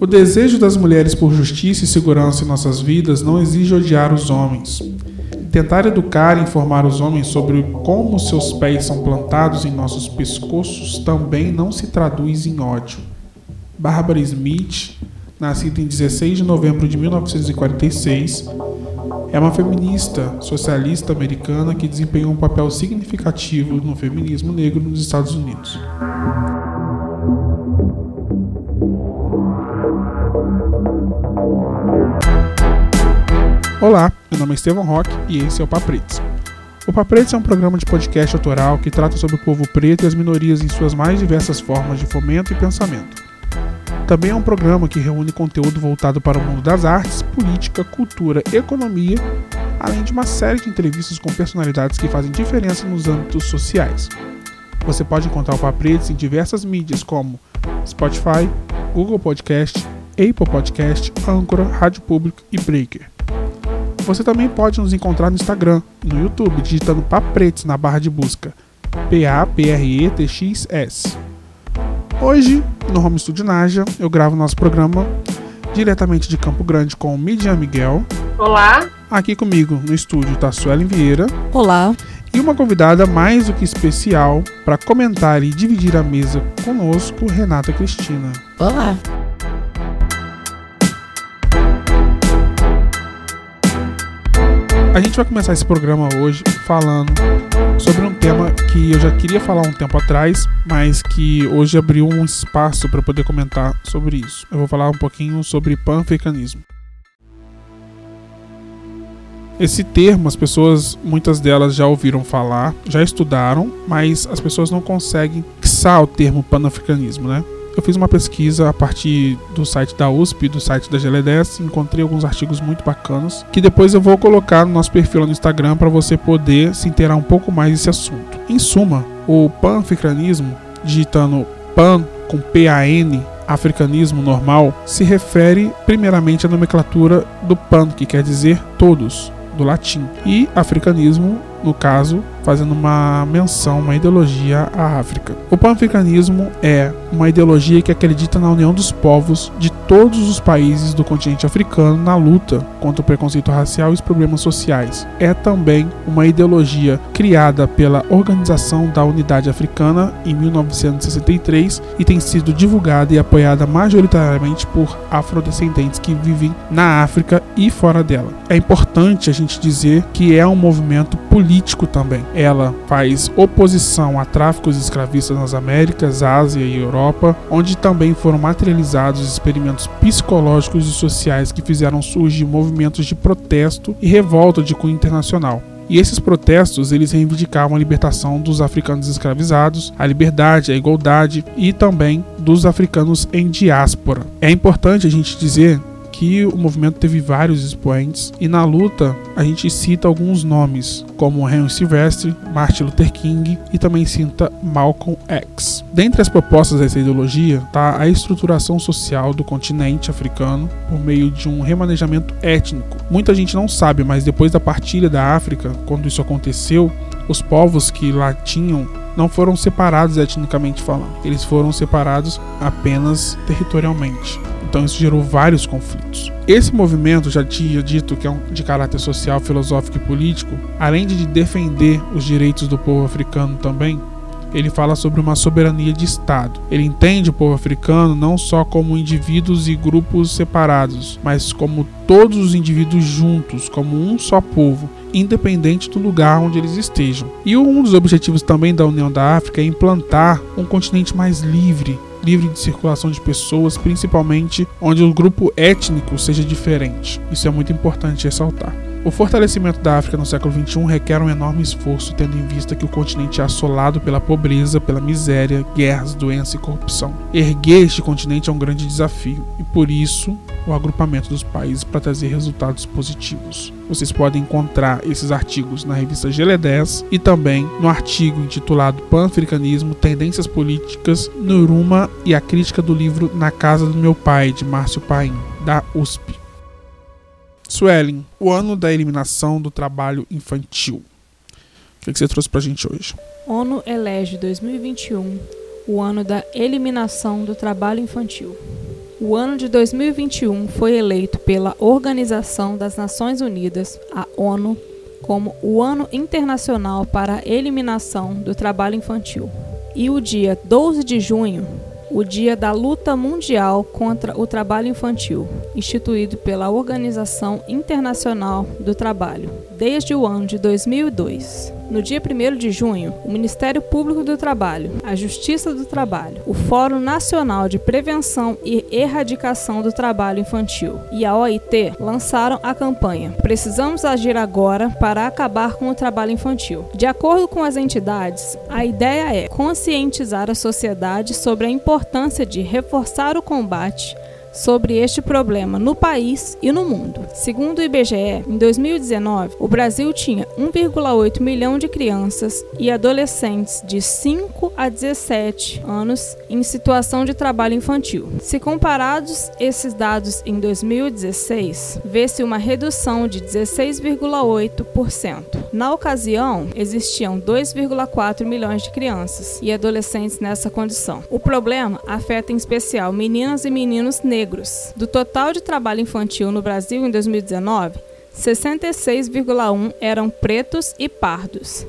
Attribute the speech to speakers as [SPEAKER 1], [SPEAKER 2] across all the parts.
[SPEAKER 1] O desejo das mulheres por justiça e segurança em nossas vidas não exige odiar os homens. Tentar educar e informar os homens sobre como seus pés são plantados em nossos pescoços também não se traduz em ódio. Barbara Smith, nascida em 16 de novembro de 1946, é uma feminista socialista americana que desempenhou um papel significativo no feminismo negro nos Estados Unidos. Olá, meu nome é Estevão Roque e esse é o Papretes. O Papretes é um programa de podcast autoral que trata sobre o povo preto e as minorias em suas mais diversas formas de fomento e pensamento. Também é um programa que reúne conteúdo voltado para o mundo das artes, política, cultura, economia, além de uma série de entrevistas com personalidades que fazem diferença nos âmbitos sociais. Você pode encontrar o Papretes em diversas mídias como Spotify, Google Podcast, Apple Podcast, Anchor, Rádio Público e Breaker. Você também pode nos encontrar no Instagram e no YouTube digitando Papretes na barra de busca. P-A-P-R-E-T-X-S. Hoje, no Home Studio Naja, eu gravo nosso programa diretamente de Campo Grande com o Midian Miguel.
[SPEAKER 2] Olá.
[SPEAKER 1] Aqui comigo no estúdio está Suelen Vieira.
[SPEAKER 3] Olá.
[SPEAKER 1] E uma convidada mais do que especial para comentar e dividir a mesa conosco, Renata Cristina.
[SPEAKER 3] Olá.
[SPEAKER 1] A gente vai começar esse programa hoje falando sobre um tema que eu já queria falar um tempo atrás, mas que hoje abriu um espaço para poder comentar sobre isso. Eu vou falar um pouquinho sobre panafricanismo. Esse termo, as pessoas, muitas delas já ouviram falar, já estudaram, mas as pessoas não conseguem fixar o termo panafricanismo, né? Eu fiz uma pesquisa a partir do site da USP, do site da GL10, encontrei alguns artigos muito bacanas, que depois eu vou colocar no nosso perfil no Instagram para você poder se inteirar um pouco mais desse assunto. Em suma, o panafricanismo, digitando pan com P-A-N, africanismo normal, se refere primeiramente à nomenclatura do pan, que quer dizer todos, do latim, e africanismo no caso, fazendo uma menção, uma ideologia à África. O panafricanismo é uma ideologia que acredita na união dos povos de todos os países do continente africano na luta contra o preconceito racial e os problemas sociais. É também uma ideologia criada pela Organização da Unidade Africana em 1963 e tem sido divulgada e apoiada majoritariamente por afrodescendentes que vivem na África e fora dela. É importante a gente dizer que é um movimento político político também. Ela faz oposição a tráficos escravistas nas Américas, Ásia e Europa, onde também foram materializados experimentos psicológicos e sociais que fizeram surgir movimentos de protesto e revolta de cunho internacional. E esses protestos, eles reivindicavam a libertação dos africanos escravizados, a liberdade, a igualdade e também dos africanos em diáspora. É importante a gente dizer que o movimento teve vários expoentes e na luta a gente cita alguns nomes, como Henry Silvestre, Martin Luther King e também cita Malcolm X. Dentre as propostas dessa ideologia está a estruturação social do continente africano por meio de um remanejamento étnico. Muita gente não sabe, mas depois da partilha da África, quando isso aconteceu, os povos que lá tinham não foram separados etnicamente falando, eles foram separados apenas territorialmente. Então isso gerou vários conflitos. Esse movimento, já tinha dito que é um de caráter social, filosófico e político, além de defender os direitos do povo africano também, ele fala sobre uma soberania de Estado. Ele entende o povo africano não só como indivíduos e grupos separados, mas como todos os indivíduos juntos, como um só povo, independente do lugar onde eles estejam. E um dos objetivos também da União da África é implantar um continente mais livre, livre de circulação de pessoas, principalmente onde o grupo étnico seja diferente. Isso é muito importante ressaltar. O fortalecimento da África no século XXI requer um enorme esforço, tendo em vista que o continente é assolado pela pobreza, pela miséria, guerras, doença e corrupção. Erguer este continente é um grande desafio, e por isso o agrupamento dos países para trazer resultados positivos. Vocês podem encontrar esses artigos na revista GL10 e também no artigo intitulado Pan-Africanismo, Tendências Políticas, Nuruma e a Crítica do livro Na Casa do Meu Pai, de Márcio Paim, da USP. Suelen, o ano da eliminação do trabalho infantil. O que, que você trouxe pra gente hoje?
[SPEAKER 2] ONU elege 2021 o ano da eliminação do trabalho infantil. O ano de 2021 foi eleito pela Organização das Nações Unidas, a ONU, como o Ano Internacional para a Eliminação do Trabalho Infantil. E o dia 12 de junho o Dia da Luta Mundial contra o Trabalho Infantil, instituído pela Organização Internacional do Trabalho, desde o ano de 2002. No dia 1 de junho, o Ministério Público do Trabalho, a Justiça do Trabalho, o Fórum Nacional de Prevenção e Erradicação do Trabalho Infantil e a OIT lançaram a campanha Precisamos agir agora para acabar com o trabalho infantil. De acordo com as entidades, a ideia é conscientizar a sociedade sobre a importância de reforçar o combate sobre este problema no país e no mundo. Segundo o IBGE, em 2019, o Brasil tinha 1,8 milhão de crianças e adolescentes de 5 a 17 anos em situação de trabalho infantil. Se comparados esses dados em 2016, vê-se uma redução de 16,8%. Na ocasião, existiam 2,4 milhões de crianças e adolescentes nessa condição. O problema afeta em especial meninas e meninos negros negros. Do total de trabalho infantil no Brasil em 2019, 66,1 eram pretos e pardos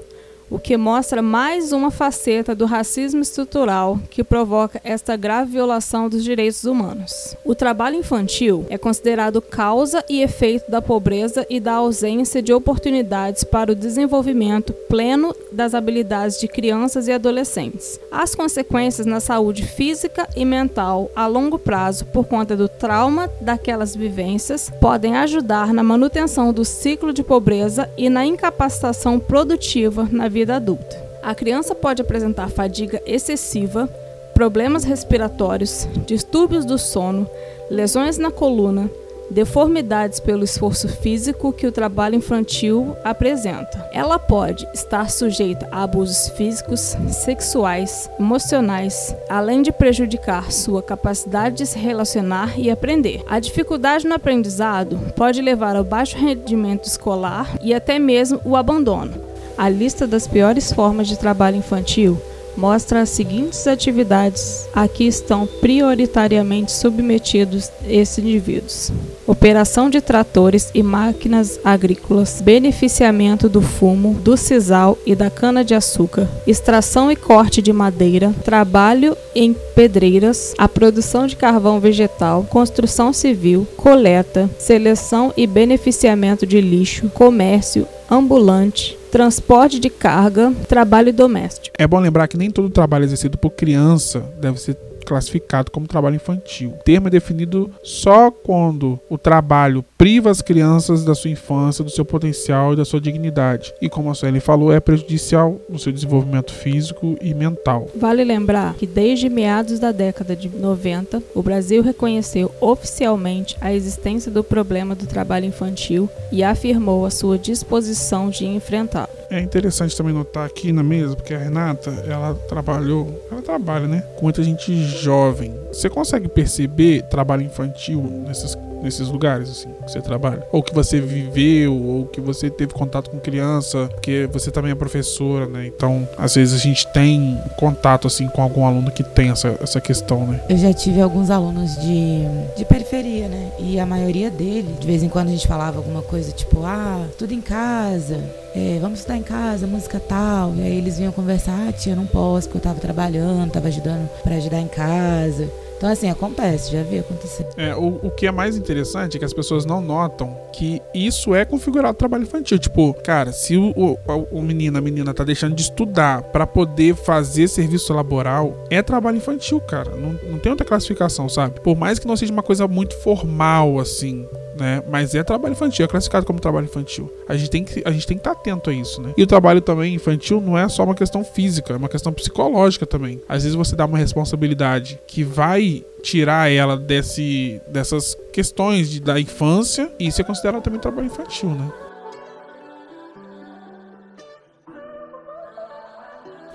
[SPEAKER 2] o que mostra mais uma faceta do racismo estrutural que provoca esta grave violação dos direitos humanos. O trabalho infantil é considerado causa e efeito da pobreza e da ausência de oportunidades para o desenvolvimento pleno das habilidades de crianças e adolescentes. As consequências na saúde física e mental a longo prazo por conta do trauma daquelas vivências podem ajudar na manutenção do ciclo de pobreza e na incapacitação produtiva na vida vida adulta. A criança pode apresentar fadiga excessiva, problemas respiratórios, distúrbios do sono, lesões na coluna, deformidades pelo esforço físico que o trabalho infantil apresenta. Ela pode estar sujeita a abusos físicos, sexuais, emocionais, além de prejudicar sua capacidade de se relacionar e aprender. A dificuldade no aprendizado pode levar ao baixo rendimento escolar e até mesmo o abandono. A lista das piores formas de trabalho infantil mostra as seguintes atividades a que estão prioritariamente submetidos esses indivíduos: operação de tratores e máquinas agrícolas, beneficiamento do fumo, do sisal e da cana-de-açúcar, extração e corte de madeira, trabalho em pedreiras, a produção de carvão vegetal, construção civil, coleta, seleção e beneficiamento de lixo, comércio ambulante, transporte de carga, trabalho doméstico.
[SPEAKER 1] É bom lembrar que nem todo trabalho exercido por criança deve ser classificado como trabalho infantil. O termo é definido só quando o trabalho priva as crianças da sua infância, do seu potencial e da sua dignidade. E como a Sueli falou, é prejudicial no seu desenvolvimento físico e mental.
[SPEAKER 2] Vale lembrar que desde meados da década de 90, o Brasil reconheceu oficialmente a existência do problema do trabalho infantil e afirmou a sua disposição de enfrentá-lo.
[SPEAKER 1] É interessante também notar aqui na mesa, porque a Renata, ela trabalhou, ela trabalha, né, com muita gente jovem. Você consegue perceber trabalho infantil nesses nesses lugares, assim, que você trabalha? Ou que você viveu, ou que você teve contato com criança, porque você também é professora, né? Então, às vezes a gente tem contato, assim, com algum aluno que tem essa, essa questão, né?
[SPEAKER 3] Eu já tive alguns alunos de, de periferia, né? E a maioria dele, de vez em quando a gente falava alguma coisa tipo, ah, tudo em casa, é, vamos estudar em casa, música tal. E aí eles vinham conversar, ah, tia, não posso, porque eu tava trabalhando, tava ajudando para ajudar em casa. Então, assim, acontece, já vi acontecer.
[SPEAKER 1] É, o, o que é mais interessante é que as pessoas não notam que isso é configurado trabalho infantil. Tipo, cara, se o, o, o menino, a menina tá deixando de estudar para poder fazer serviço laboral, é trabalho infantil, cara. Não, não tem outra classificação, sabe? Por mais que não seja uma coisa muito formal, assim, né? Mas é trabalho infantil, é classificado como trabalho infantil. A gente tem que a gente tem que estar tá atento a isso, né? E o trabalho também infantil não é só uma questão física, é uma questão psicológica também. Às vezes você dá uma responsabilidade que vai tirar ela desse, dessas questões de, da infância e isso é considerado também trabalho infantil, né?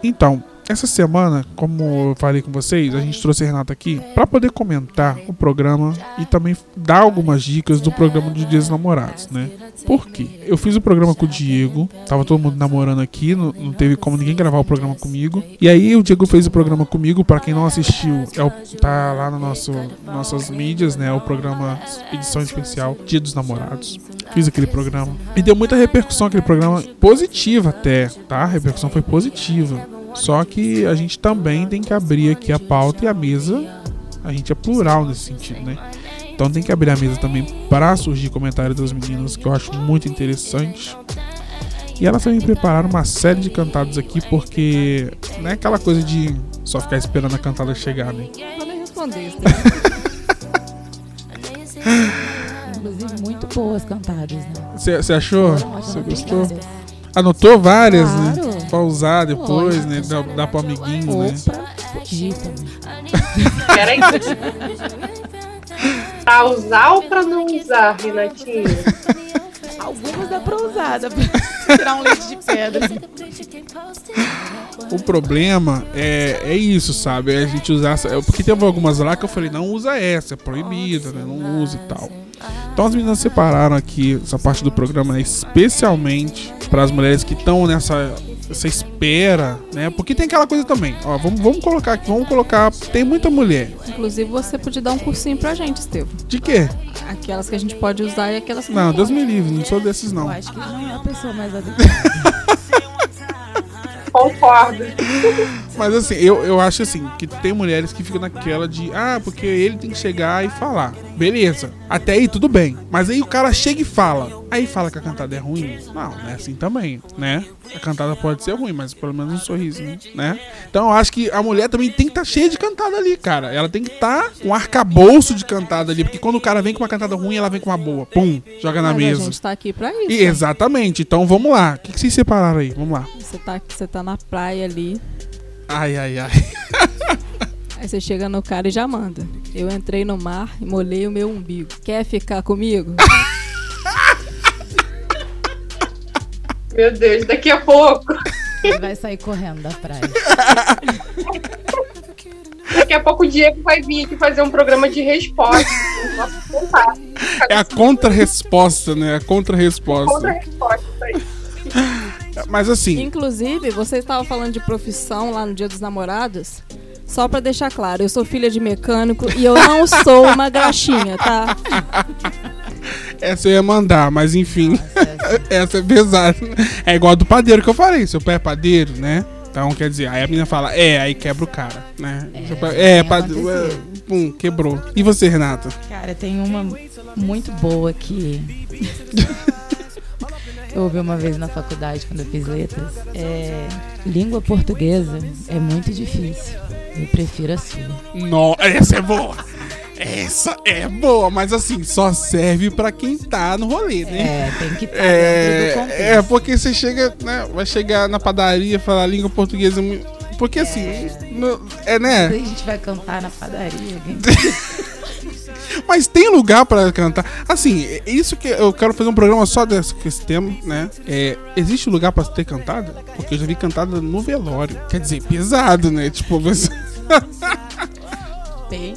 [SPEAKER 1] Então, essa semana, como eu falei com vocês, a gente trouxe a Renata aqui para poder comentar o programa e também dar algumas dicas do programa de Dias Namorados, né? Por quê? Eu fiz o programa com o Diego, tava todo mundo namorando aqui, não, não teve como ninguém gravar o programa comigo. E aí o Diego fez o programa comigo, para quem não assistiu, é o, tá lá no nosso nossas mídias, né? O programa edição especial Dia dos Namorados. Fiz aquele programa e deu muita repercussão aquele programa positiva até, tá? A repercussão foi positiva. Só que a gente também tem que abrir aqui a pauta e a mesa. A gente é plural nesse sentido, né? Então tem que abrir a mesa também para surgir comentários das meninas que eu acho muito interessante. E elas também prepararam uma série de cantados aqui, porque não é aquela coisa de só ficar esperando a cantada chegar, né?
[SPEAKER 2] Nem responder isso.
[SPEAKER 3] Inclusive, muito boas cantadas, né?
[SPEAKER 1] Você achou? Você gostou? Anotou várias, né?
[SPEAKER 3] Claro.
[SPEAKER 1] Pra usar depois,
[SPEAKER 3] Lógico.
[SPEAKER 1] né? Dá, dá pro amiguinho, né?
[SPEAKER 3] fugir também.
[SPEAKER 4] Peraí. pra usar ou pra não usar, Renatinho?
[SPEAKER 3] Algumas dá pra usar, dá pra tirar um leite de pedra.
[SPEAKER 1] O problema é, é isso, sabe? É a gente usar. essa- é Porque teve algumas lá que eu falei, não usa essa, é proibida, né? Não usa e tal. Então as meninas separaram aqui essa parte do programa especialmente para as mulheres que estão nessa essa espera, né? Porque tem aquela coisa também. Ó, vamos, vamos colocar aqui, vamos colocar. Tem muita mulher.
[SPEAKER 2] Inclusive, você podia dar um cursinho pra gente, Estevam.
[SPEAKER 1] De quê?
[SPEAKER 2] Aquelas que a gente pode usar e aquelas que
[SPEAKER 1] Não,
[SPEAKER 2] não
[SPEAKER 1] Deus
[SPEAKER 2] pode.
[SPEAKER 1] me livre, não sou desses
[SPEAKER 3] Eu
[SPEAKER 1] não.
[SPEAKER 3] acho que não é a pessoa mais adequada.
[SPEAKER 4] Concordo.
[SPEAKER 1] Mas assim, eu, eu acho assim, que tem mulheres que ficam naquela de, ah, porque ele tem que chegar e falar. Beleza. Até aí tudo bem. Mas aí o cara chega e fala. Aí fala que a cantada é ruim. Não, não é assim também, né? A cantada pode ser ruim, mas pelo menos um sorrisinho, né? Então eu acho que a mulher também tem que estar cheia de cantada ali, cara. Ela tem que estar com um arcabouço de cantada ali. Porque quando o cara vem com uma cantada ruim, ela vem com uma boa. Pum, joga na
[SPEAKER 2] Mas
[SPEAKER 1] mesa.
[SPEAKER 2] a gente tá aqui pra isso.
[SPEAKER 1] E, exatamente. Então vamos lá. O que, que vocês separaram aí? Vamos lá.
[SPEAKER 2] Você tá, você tá na praia ali,
[SPEAKER 1] Ai, ai, ai.
[SPEAKER 2] aí você chega no cara e já manda. Eu entrei no mar e molhei o meu umbigo. Quer ficar comigo?
[SPEAKER 4] Meu Deus, daqui a pouco.
[SPEAKER 3] Ele vai sair correndo da praia.
[SPEAKER 4] Daqui a pouco o Diego vai vir aqui fazer um programa de resposta. Nossa.
[SPEAKER 1] É a contra-resposta, né? A contra-resposta.
[SPEAKER 4] Contra-resposta aí.
[SPEAKER 1] Mas assim,
[SPEAKER 2] Inclusive, você estava falando de profissão lá no Dia dos Namorados. Só pra deixar claro, eu sou filha de mecânico e eu não sou uma graxinha, tá?
[SPEAKER 1] essa eu ia mandar, mas enfim. essa é pesada. É igual a do padeiro que eu falei. Seu pai é padeiro, né? Então, quer dizer, aí a menina fala, é, aí quebra o cara, né?
[SPEAKER 3] É, tem
[SPEAKER 1] é, padeiro. é, Pum, quebrou. E você, Renata?
[SPEAKER 3] Cara, tem uma muito boa que eu ouvi uma vez na faculdade quando eu fiz letras. É, língua portuguesa é muito difícil. Eu prefiro a sua.
[SPEAKER 1] No, essa é boa. Essa é boa, mas assim, só serve pra quem tá no rolê, né?
[SPEAKER 3] É, tem que estar contexto.
[SPEAKER 1] É, é, porque você chega, né? Vai chegar na padaria falar língua portuguesa. Porque assim, no- é né?
[SPEAKER 3] A gente vai cantar na padaria.
[SPEAKER 1] Mas tem lugar pra cantar. Assim, é isso que eu quero fazer um programa só desse, esse tema, né? É, existe lugar pra ter cantada? Porque eu já vi cantada no velório. Quer dizer, pesado, né? Tipo, você.
[SPEAKER 3] Um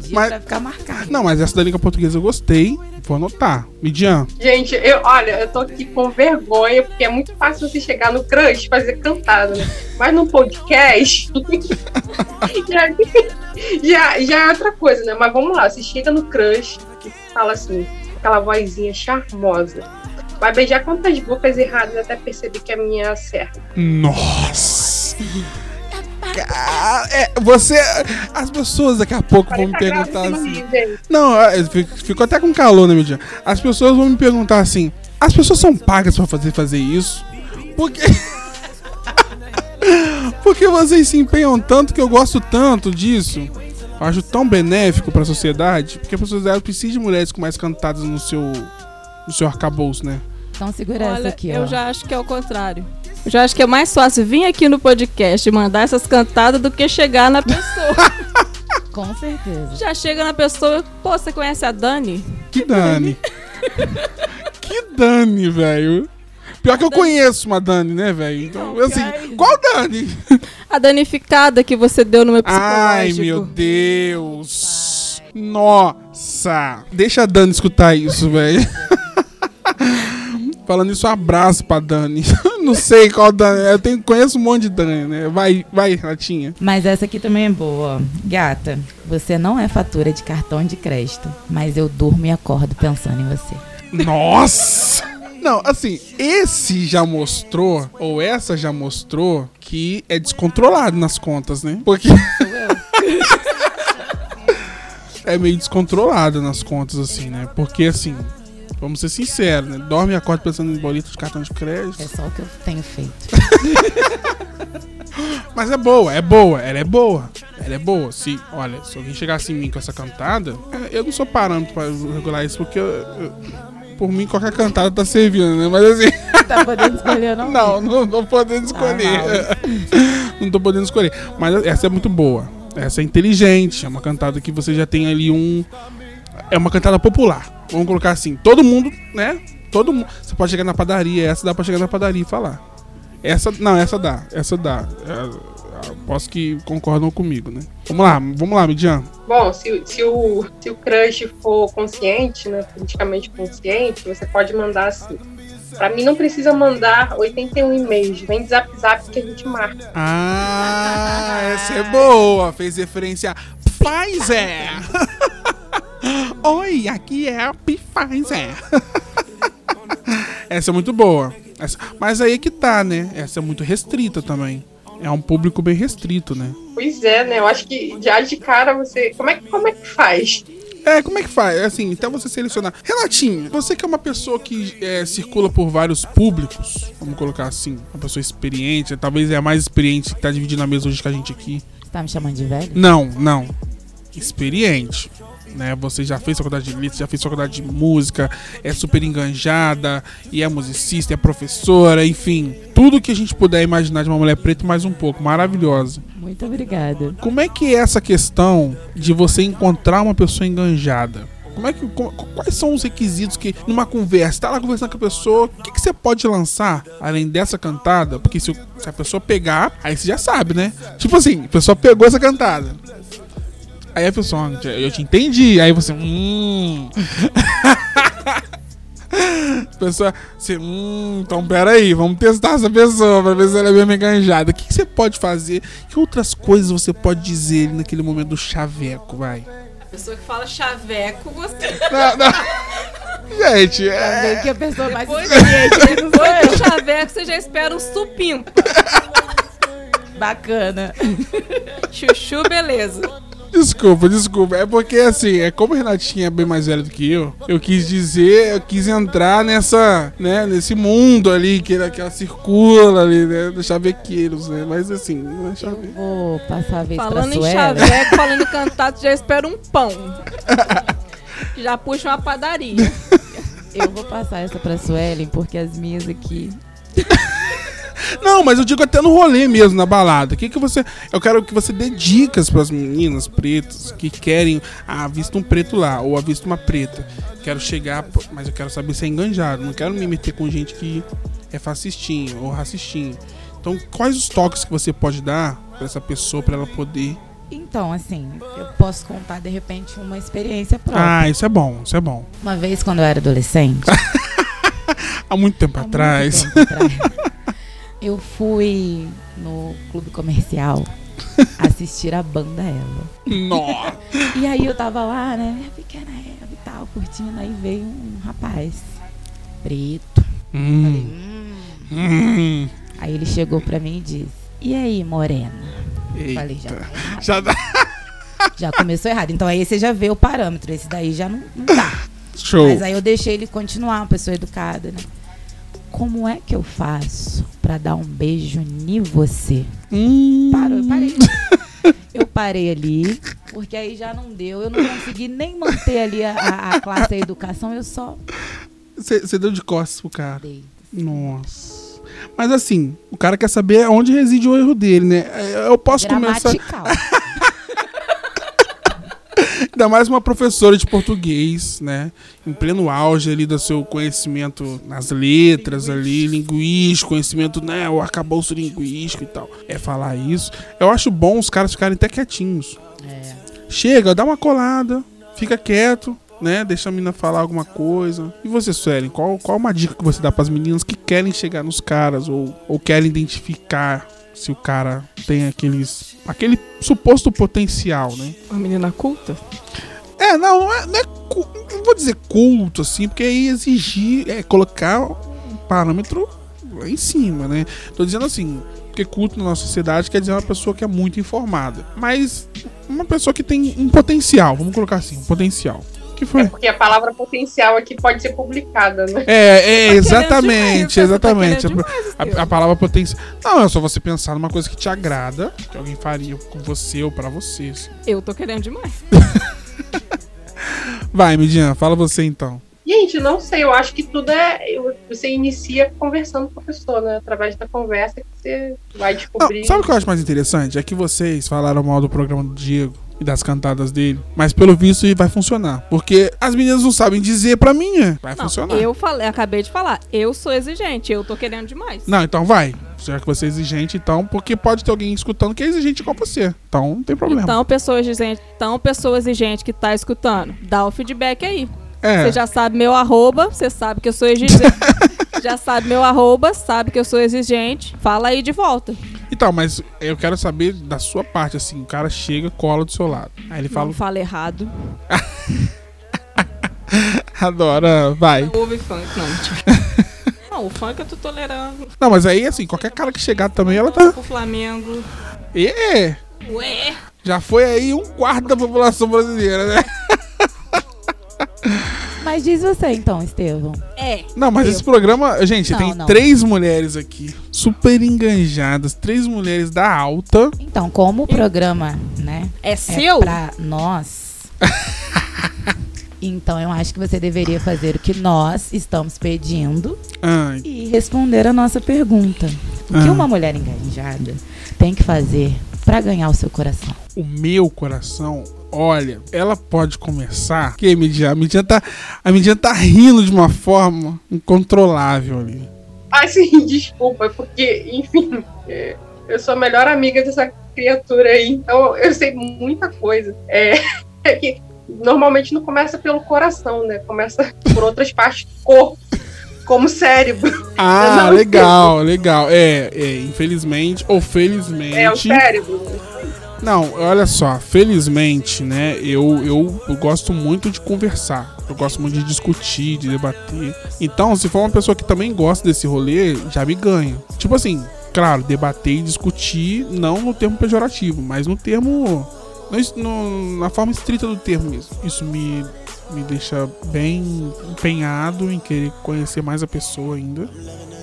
[SPEAKER 3] dia
[SPEAKER 1] Mas-
[SPEAKER 3] pra ficar marcado.
[SPEAKER 1] Não, mas essa da língua portuguesa eu gostei. Vou anotar. Midian.
[SPEAKER 4] Gente, eu, olha, eu tô aqui com vergonha, porque é muito fácil você chegar no crush e fazer cantada, né? Mas no podcast. já, já, já é outra coisa, né? Mas vamos lá, você chega no crush e fala assim, aquela vozinha charmosa. Vai beijar quantas bocas erradas até perceber que a minha é certa.
[SPEAKER 1] Nossa! Ca- é, você. As pessoas daqui a pouco vão me perguntar assim. Não, é, fico, fico até com calor, né, Midian? As pessoas vão me perguntar assim: as pessoas são pagas pra fazer, fazer isso? Porque. Porque vocês se empenham tanto que eu gosto tanto disso. Eu acho tão benéfico pra sociedade. Porque as pessoas elas precisam de mulheres com mais cantadas no seu. no seu arcabouço, né?
[SPEAKER 3] Então segura essa
[SPEAKER 2] Olha,
[SPEAKER 3] aqui,
[SPEAKER 2] eu
[SPEAKER 3] ó.
[SPEAKER 2] já acho que é o contrário. Eu já acho que é mais fácil vir aqui no podcast e mandar essas cantadas do que chegar na pessoa.
[SPEAKER 3] Com certeza.
[SPEAKER 2] já chega na pessoa, pô, você conhece a Dani?
[SPEAKER 1] Que dane. que dane, velho. Pior que eu conheço uma Dani, né, velho? Então, assim, qual Dani?
[SPEAKER 2] A danificada que você deu no meu psicológico.
[SPEAKER 1] Ai, meu Deus. Nossa. Deixa a Dani escutar isso, velho. Falando isso, um abraço pra Dani. Não sei qual Dani. Eu tenho, conheço um monte de Dani, né? Vai, vai, Ratinha.
[SPEAKER 3] Mas essa aqui também é boa. Gata, você não é fatura de cartão de crédito, mas eu durmo e acordo pensando em você.
[SPEAKER 1] Nossa! Não, assim, esse já mostrou, ou essa já mostrou, que é descontrolado nas contas, né? Porque. é meio descontrolado nas contas, assim, né? Porque, assim, vamos ser sinceros, né? Dorme e acorda pensando em boleto de cartão de crédito.
[SPEAKER 3] É só o que eu tenho feito.
[SPEAKER 1] Mas é boa, é boa, ela é boa. Ela é boa. Se, olha, se alguém chegasse em mim com essa cantada, é, eu não sou parâmetro pra regular isso, porque eu- eu- por mim qualquer cantada tá servindo, né? Mas assim.
[SPEAKER 3] tá podendo escolher, não?
[SPEAKER 1] Não, não tô podendo escolher. não tô podendo escolher. Mas essa é muito boa. Essa é inteligente. É uma cantada que você já tem ali um. É uma cantada popular. Vamos colocar assim. Todo mundo, né? Todo mundo. Você pode chegar na padaria. Essa dá pra chegar na padaria e falar. Essa. Não, essa dá. Essa dá. É, Posso que concordam comigo, né? Vamos lá, vamos lá, Midian.
[SPEAKER 4] Bom, se, se, o, se o crush for consciente, né, politicamente consciente, você pode mandar assim. Pra mim não precisa mandar 81 e-mails, vem zap zap que a gente marca.
[SPEAKER 1] Ah, essa é boa. Fez referência a Pfizer. Oi, aqui é a Pfizer. essa é muito boa. Essa- mas aí é que tá, né? Essa é muito restrita também. É um público bem restrito, né?
[SPEAKER 4] Pois é, né? Eu acho que já de cara você. Como é, que- como é que faz?
[SPEAKER 1] É, como é que faz? É Assim, até você selecionar. Renatinha, você que é uma pessoa que é, circula por vários públicos, vamos colocar assim, uma pessoa experiente, talvez é a mais experiente que tá dividindo a mesa hoje com a gente aqui.
[SPEAKER 3] Você tá me chamando de velho?
[SPEAKER 1] Não, não. Experiente. Né? Você já fez faculdade de letras, já fez faculdade de música, é super enganjada, e é musicista, é professora, enfim. Tudo que a gente puder imaginar de uma mulher preta, mais um pouco. Maravilhosa.
[SPEAKER 3] Muito obrigada.
[SPEAKER 1] Como é que é essa questão de você encontrar uma pessoa enganjada? Como é que, quais são os requisitos que, numa conversa, tá lá conversando com a pessoa, o que, que você pode lançar além dessa cantada? Porque se, se a pessoa pegar, aí você já sabe, né? Tipo assim, a pessoa pegou essa cantada. Aí a pessoa, "Ah, eu te entendi. Aí você, hum. A pessoa, você, hum, então peraí, vamos testar essa pessoa pra ver se ela é mesmo enganjada. O que, que você pode fazer? Que outras coisas você pode dizer naquele momento do chaveco, vai?
[SPEAKER 2] A pessoa que fala chaveco, você.
[SPEAKER 1] Não, não. Gente, é.
[SPEAKER 3] Bem que a pessoa mais experiente sou
[SPEAKER 2] depois do chaveco, você já espera um supimpa.
[SPEAKER 3] Bacana.
[SPEAKER 2] Chuchu, beleza.
[SPEAKER 1] Desculpa, desculpa. É porque assim, é como a Renatinha é bem mais velha do que eu, eu quis dizer, eu quis entrar nessa, né, nesse mundo ali que ela, que ela circula ali, né, dos chavequeiros, né? Mas assim, não é chaveco.
[SPEAKER 3] Vou passar a vez
[SPEAKER 2] Falando
[SPEAKER 3] pra
[SPEAKER 2] em chaveco, falando em cantado, já espera um pão. Já puxa uma padaria.
[SPEAKER 3] Eu vou passar essa pra Suelen, porque as minhas aqui.
[SPEAKER 1] Não, mas eu digo até no rolê mesmo, na balada. O que que você. Eu quero que você dê dicas pras meninas pretas que querem. Ah, vista um preto lá, ou avista uma preta. Quero chegar, mas eu quero saber se é enganjado. Não quero me meter com gente que é fascistinho ou racistinho. Então, quais os toques que você pode dar pra essa pessoa pra ela poder.
[SPEAKER 3] Então, assim, eu posso contar de repente uma experiência própria.
[SPEAKER 1] Ah, isso é bom, isso é bom.
[SPEAKER 3] Uma vez, quando eu era adolescente,
[SPEAKER 1] Há muito tempo
[SPEAKER 3] há muito
[SPEAKER 1] atrás.
[SPEAKER 3] tempo atrás, eu fui no clube comercial assistir a banda Eva.
[SPEAKER 1] Nossa.
[SPEAKER 3] E aí eu tava lá, né, minha pequena Eva e tal, curtindo. Aí veio um rapaz preto.
[SPEAKER 1] Hum, hum.
[SPEAKER 3] Aí ele chegou pra mim e disse: E aí, morena? Eu Falei, já,
[SPEAKER 1] Eita.
[SPEAKER 3] tá.
[SPEAKER 1] Já dá.
[SPEAKER 3] já começou errado. Então aí você já vê o parâmetro. Esse daí já não, não dá.
[SPEAKER 1] Show.
[SPEAKER 3] Mas aí eu deixei ele continuar, uma pessoa educada, né? Como é que eu faço pra dar um beijo em você?
[SPEAKER 1] Hum.
[SPEAKER 3] Parou, eu parei. Eu parei ali, porque aí já não deu. Eu não consegui nem manter ali a, a- a classe da educação, eu só
[SPEAKER 1] Você você deu de costas pro cara.
[SPEAKER 3] dei.
[SPEAKER 1] Nossa. Mas assim, o cara quer saber onde reside o erro dele, né? É, Eu posso começar. Ainda mais uma professora de português, né? Em pleno auge ali do seu conhecimento nas letras ali, linguístico, conhecimento, né? O arcabouço linguístico e tal. É falar isso. Eu acho bom os caras ficarem até quietinhos.
[SPEAKER 3] É.
[SPEAKER 1] Chega, dá uma colada, fica quieto, né? Deixa a menina falar alguma coisa. E você, Suelen, qual, qual uma dica que você dá pras meninas que querem chegar nos caras ou, ou querem identificar se o cara tem aqueles. aquele suposto potencial, né?
[SPEAKER 2] Uma menina culta?
[SPEAKER 1] É, não, não é, não é não vou dizer culto, assim, porque aí exigir, é colocar um parâmetro lá em cima, né? Tô dizendo assim, porque culto na nossa sociedade quer dizer uma pessoa que é muito informada. Mas uma pessoa que tem um potencial, vamos colocar assim, um potencial. Que foi?
[SPEAKER 4] Porque a palavra potencial aqui pode ser publicada, né?
[SPEAKER 1] É, é,
[SPEAKER 2] Tá
[SPEAKER 1] exatamente,
[SPEAKER 2] demais,
[SPEAKER 1] exatamente.
[SPEAKER 2] tá demais,
[SPEAKER 1] A, a palavra potencial. Não, é só você pensar numa coisa que te agrada, que alguém faria com você ou pra você. assim.
[SPEAKER 2] Eu tô querendo demais.
[SPEAKER 1] Vai, Midian, fala você então.
[SPEAKER 4] Gente, não sei, eu acho que tudo é. Você inicia conversando com a pessoa, né? Através da conversa que você vai
[SPEAKER 1] Não,
[SPEAKER 4] descobrir.
[SPEAKER 1] sabe o que eu acho mais interessante? É que vocês falaram mal do programa do Diego e das cantadas dele, mas pelo visto vai funcionar. Porque as meninas não sabem dizer pra mim, é. vai
[SPEAKER 2] Não,
[SPEAKER 1] funcionar.
[SPEAKER 2] eu falei, acabei de falar. Eu sou exigente, eu tô querendo demais.
[SPEAKER 1] Não, então vai. Já que você é exigente, então, porque pode ter alguém escutando que é exigente igual você. Então não tem problema.
[SPEAKER 2] Então, pessoas exigentes, então, pessoas exigentes que tá escutando, dá o feedback aí.
[SPEAKER 1] é.
[SPEAKER 2] Você já sabe meu arroba, você sabe que eu sou exigente. já sabe meu arroba, sabe que eu sou exigente. Fala aí de volta.
[SPEAKER 1] Então, mas eu quero saber da sua parte, assim, o cara chega, cola do seu lado. Aí ele fala,
[SPEAKER 2] Não fala errado.
[SPEAKER 1] adora, vai.
[SPEAKER 2] Ouve funk, não. Não, o funk eu tô tolerando.
[SPEAKER 1] Não, mas aí, assim, qualquer cara que chegar também, ela tá.
[SPEAKER 2] O Flamengo.
[SPEAKER 1] É,
[SPEAKER 2] Ué.
[SPEAKER 1] já foi aí um quarto da população brasileira, né?
[SPEAKER 3] Mas diz você então, Estevão.
[SPEAKER 2] É.
[SPEAKER 1] Não, mas
[SPEAKER 2] Eu.
[SPEAKER 1] esse programa, gente,
[SPEAKER 3] Não,
[SPEAKER 1] tem
[SPEAKER 3] não.
[SPEAKER 1] três mulheres aqui, super enganjadas, três mulheres da alta.
[SPEAKER 3] Então, como o programa, né,
[SPEAKER 2] É
[SPEAKER 3] é
[SPEAKER 2] seu?
[SPEAKER 3] pra nós, então eu acho que você deveria fazer o que nós estamos pedindo
[SPEAKER 1] Ai,
[SPEAKER 3] e responder a nossa pergunta. O que
[SPEAKER 1] Ah.
[SPEAKER 3] uma mulher engajada tem que fazer pra ganhar o seu coração?
[SPEAKER 1] o meu coração, olha, ela pode começar. Que Midian? A Midian tá, a Midian tá rindo de uma forma incontrolável ali.
[SPEAKER 4] Assim, desculpa, porque, enfim, é, eu sou a melhor amiga dessa criatura aí, então eu sei muita coisa. É, é que normalmente não começa pelo coração, né? Começa por outras partes do corpo, como o cérebro.
[SPEAKER 1] Ah, legal, legal. É, é, infelizmente ou felizmente.
[SPEAKER 4] É o cérebro.
[SPEAKER 1] Não, olha só, felizmente, né, eu, eu, eu gosto muito de conversar. Eu gosto muito de discutir, de debater. Então, se for uma pessoa que também gosta desse rolê, já me ganha. Tipo assim, claro, debater e discutir, não no termo pejorativo, mas no termo. no- na forma estrita do termo mesmo. Isso me, me deixa bem empenhado em querer conhecer mais a pessoa ainda